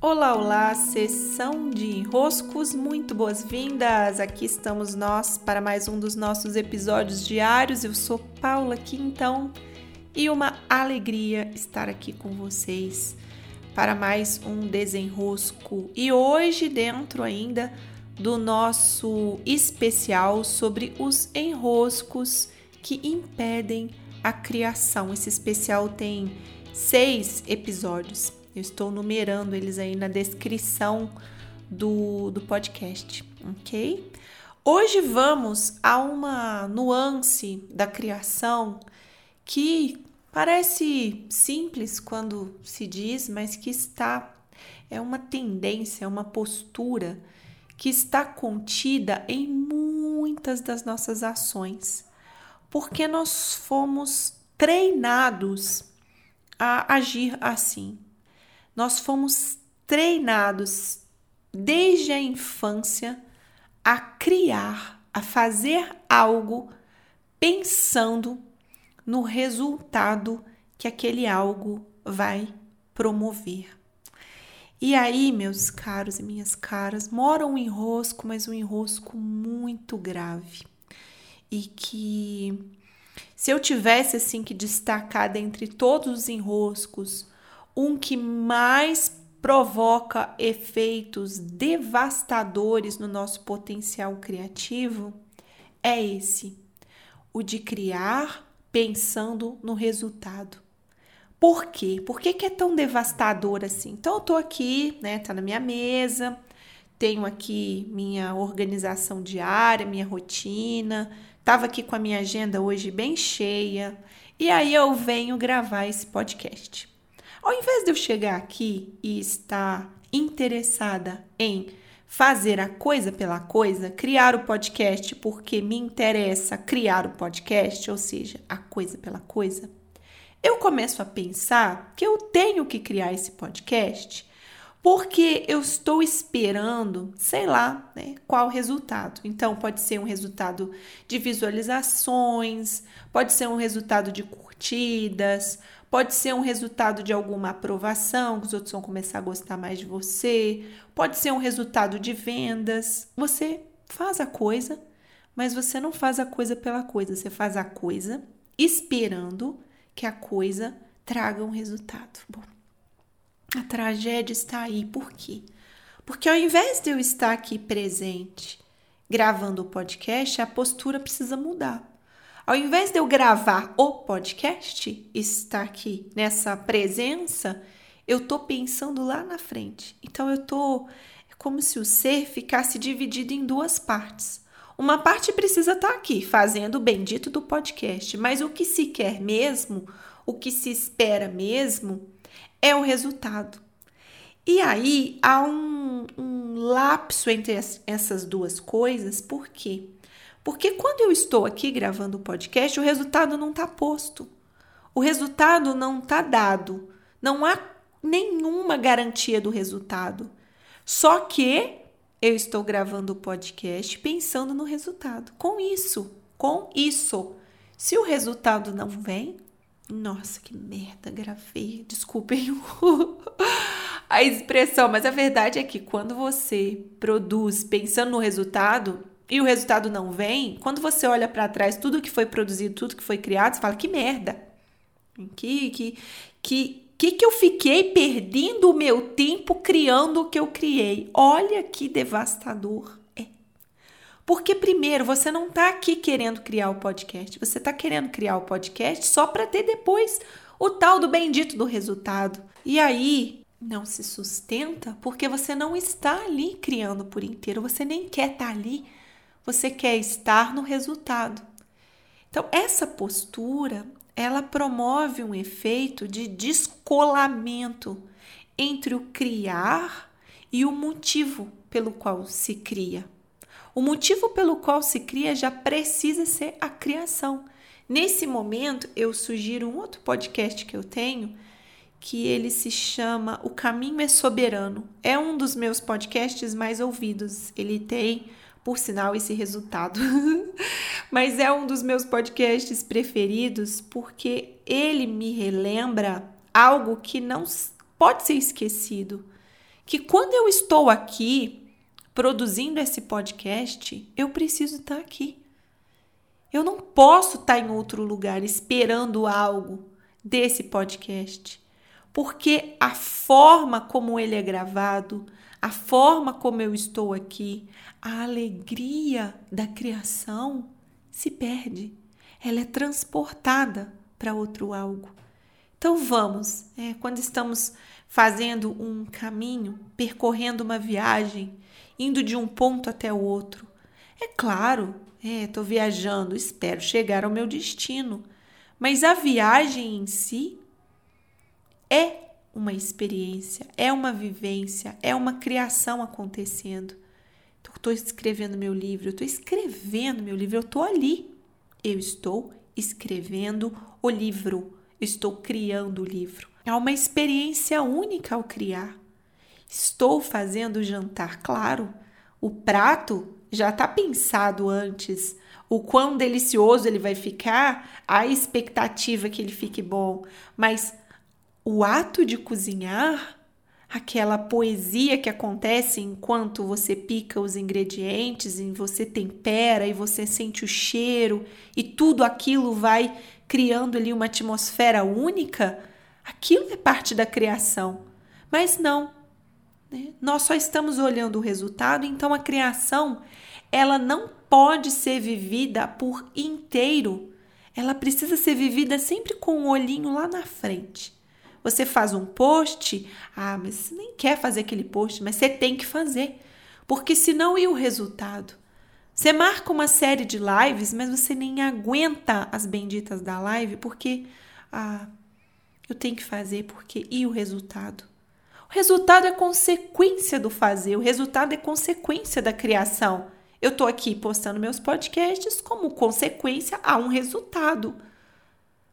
Olá, olá, sessão de enroscos, muito boas-vindas! Aqui estamos nós para mais um dos nossos episódios diários. Eu sou Paula Quintão e uma alegria estar aqui com vocês para mais um desenrosco. E hoje, dentro ainda do nosso especial sobre os enroscos que impedem a criação. Esse especial tem seis episódios. Eu estou numerando eles aí na descrição do, do podcast, ok? Hoje vamos a uma nuance da criação que parece simples quando se diz, mas que está é uma tendência, é uma postura que está contida em muitas das nossas ações, porque nós fomos treinados a agir assim. Nós fomos treinados desde a infância a criar, a fazer algo pensando no resultado que aquele algo vai promover. E aí, meus caros e minhas caras, mora um enrosco, mas um enrosco muito grave. E que se eu tivesse assim que destacar dentre todos os enroscos, um que mais provoca efeitos devastadores no nosso potencial criativo é esse, o de criar pensando no resultado. Por quê? Por que, que é tão devastador assim? Então, eu tô aqui, né? Tá na minha mesa, tenho aqui minha organização diária, minha rotina, tava aqui com a minha agenda hoje bem cheia, e aí eu venho gravar esse podcast. Ao invés de eu chegar aqui e estar interessada em fazer a coisa pela coisa, criar o podcast porque me interessa criar o podcast, ou seja, a coisa pela coisa, eu começo a pensar que eu tenho que criar esse podcast porque eu estou esperando, sei lá, né, qual resultado. Então, pode ser um resultado de visualizações, pode ser um resultado de curtidas, Pode ser um resultado de alguma aprovação, que os outros vão começar a gostar mais de você. Pode ser um resultado de vendas. Você faz a coisa, mas você não faz a coisa pela coisa. Você faz a coisa esperando que a coisa traga um resultado. Bom, a tragédia está aí. Por quê? Porque ao invés de eu estar aqui presente gravando o podcast, a postura precisa mudar. Ao invés de eu gravar o podcast, estar aqui nessa presença, eu tô pensando lá na frente. Então eu tô é como se o ser ficasse dividido em duas partes. Uma parte precisa estar tá aqui fazendo o bendito do podcast, mas o que se quer mesmo, o que se espera mesmo, é o resultado. E aí há um, um lapso entre as, essas duas coisas, por quê? Porque quando eu estou aqui gravando o podcast, o resultado não está posto. O resultado não está dado. Não há nenhuma garantia do resultado. Só que eu estou gravando o podcast pensando no resultado. Com isso, com isso. Se o resultado não vem, nossa, que merda, gravei. Desculpem a expressão, mas a verdade é que quando você produz pensando no resultado, e o resultado não vem, quando você olha para trás tudo que foi produzido, tudo que foi criado, você fala que merda. Que que que que que eu fiquei perdendo o meu tempo criando o que eu criei? Olha que devastador é. Porque primeiro, você não está aqui querendo criar o podcast, você está querendo criar o podcast só para ter depois o tal do bendito do resultado. E aí, não se sustenta porque você não está ali criando por inteiro, você nem quer estar tá ali você quer estar no resultado. Então, essa postura, ela promove um efeito de descolamento entre o criar e o motivo pelo qual se cria. O motivo pelo qual se cria já precisa ser a criação. Nesse momento, eu sugiro um outro podcast que eu tenho, que ele se chama O Caminho é Soberano. É um dos meus podcasts mais ouvidos. Ele tem por sinal, esse resultado. Mas é um dos meus podcasts preferidos porque ele me relembra algo que não pode ser esquecido, que quando eu estou aqui produzindo esse podcast, eu preciso estar aqui. Eu não posso estar em outro lugar esperando algo desse podcast, porque a forma como ele é gravado, a forma como eu estou aqui, a alegria da criação se perde. Ela é transportada para outro algo. Então vamos, é, quando estamos fazendo um caminho, percorrendo uma viagem, indo de um ponto até o outro, é claro, estou é, viajando, espero chegar ao meu destino, mas a viagem em si é uma experiência, é uma vivência, é uma criação acontecendo. Estou escrevendo meu livro, eu estou escrevendo meu livro, eu estou ali. Eu estou escrevendo o livro, estou criando o livro. É uma experiência única ao criar. Estou fazendo o jantar, claro. O prato já está pensado antes. O quão delicioso ele vai ficar, a expectativa que ele fique bom. Mas o ato de cozinhar, aquela poesia que acontece enquanto você pica os ingredientes, e você tempera e você sente o cheiro e tudo aquilo vai criando ali uma atmosfera única, aquilo é parte da criação. Mas não, né? nós só estamos olhando o resultado, então a criação ela não pode ser vivida por inteiro. Ela precisa ser vivida sempre com o um olhinho lá na frente. Você faz um post, ah, mas você nem quer fazer aquele post, mas você tem que fazer. Porque senão e o resultado? Você marca uma série de lives, mas você nem aguenta as benditas da live, porque ah, eu tenho que fazer, porque e o resultado? O resultado é consequência do fazer, o resultado é consequência da criação. Eu estou aqui postando meus podcasts como consequência a um resultado.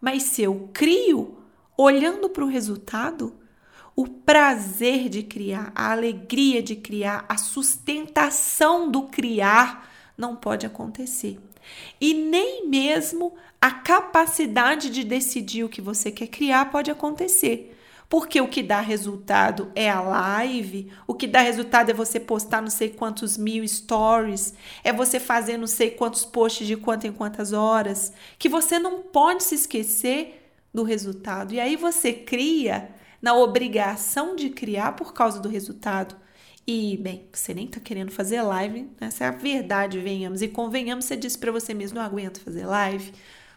Mas se eu crio, olhando para o resultado, o prazer de criar, a alegria de criar, a sustentação do criar não pode acontecer. E nem mesmo a capacidade de decidir o que você quer criar pode acontecer. Porque o que dá resultado é a live, o que dá resultado é você postar não sei quantos mil stories, é você fazer não sei quantos posts de quanto em quantas horas, que você não pode se esquecer do resultado. E aí você cria na obrigação de criar por causa do resultado. E, bem, você nem tá querendo fazer live, essa é a verdade, venhamos e convenhamos, você disse para você mesmo, não aguento fazer live,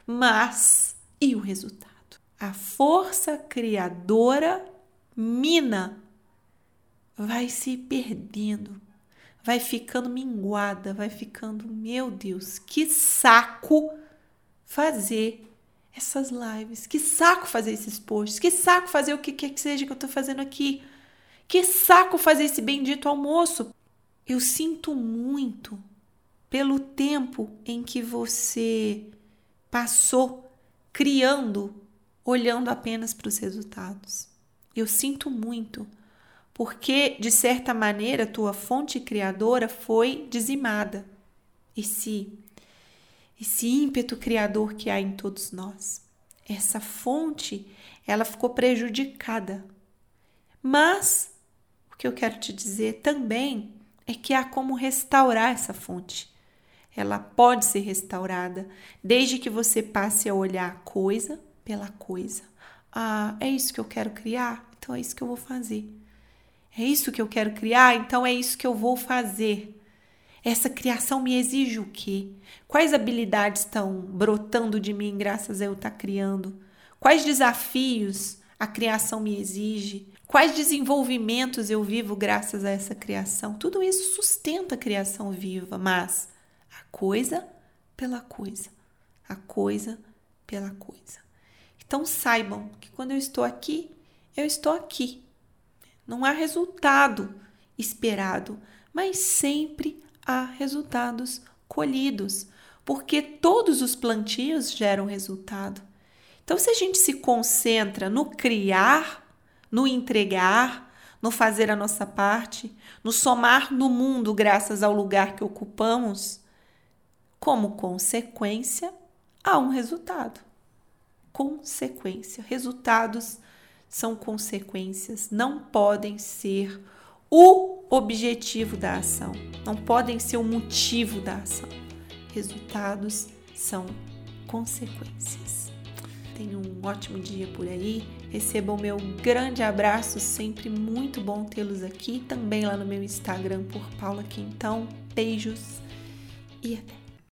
mas e o resultado? A força criadora mina vai se perdendo, vai ficando minguada, vai ficando, meu Deus, que saco fazer essas lives. Que saco fazer esses posts. Que saco fazer o que quer que seja que eu estou fazendo aqui. Que saco fazer esse bendito almoço. Eu sinto muito pelo tempo em que você passou criando, olhando apenas para os resultados. Eu sinto muito, porque de certa maneira tua fonte criadora foi dizimada. Esse esse ímpeto criador que há em todos nós. Essa fonte, ela ficou prejudicada. Mas o que eu quero te dizer também é que há como restaurar essa fonte. Ela pode ser restaurada desde que você passe a olhar coisa pela coisa. Ah, é isso que eu quero criar? Então é isso que eu vou fazer. É isso que eu quero criar? Então é isso que eu vou fazer. Essa criação me exige o quê? Quais habilidades estão brotando de mim graças a eu estar criando? Quais desafios a criação me exige? Quais desenvolvimentos eu vivo graças a essa criação? Tudo isso sustenta a criação viva, mas a coisa pela coisa, a coisa pela coisa. Então saibam que quando eu estou aqui, eu estou aqui. Não há resultado esperado, mas sempre há resultados colhidos, porque todos os plantios geram resultado. Então, se a gente se concentra no criar, no entregar, no fazer a nossa parte, no somar no mundo graças ao lugar que ocupamos, como consequência, há um resultado. Consequência. Resultados são consequências, não podem ser o objetivo da ação, não podem ser o motivo da ação. Resultados são consequências. Tenha um ótimo dia por aí. Receba o meu grande abraço, sempre muito bom tê-los aqui. Também lá no meu Instagram por Paula Quintão. Beijos e até!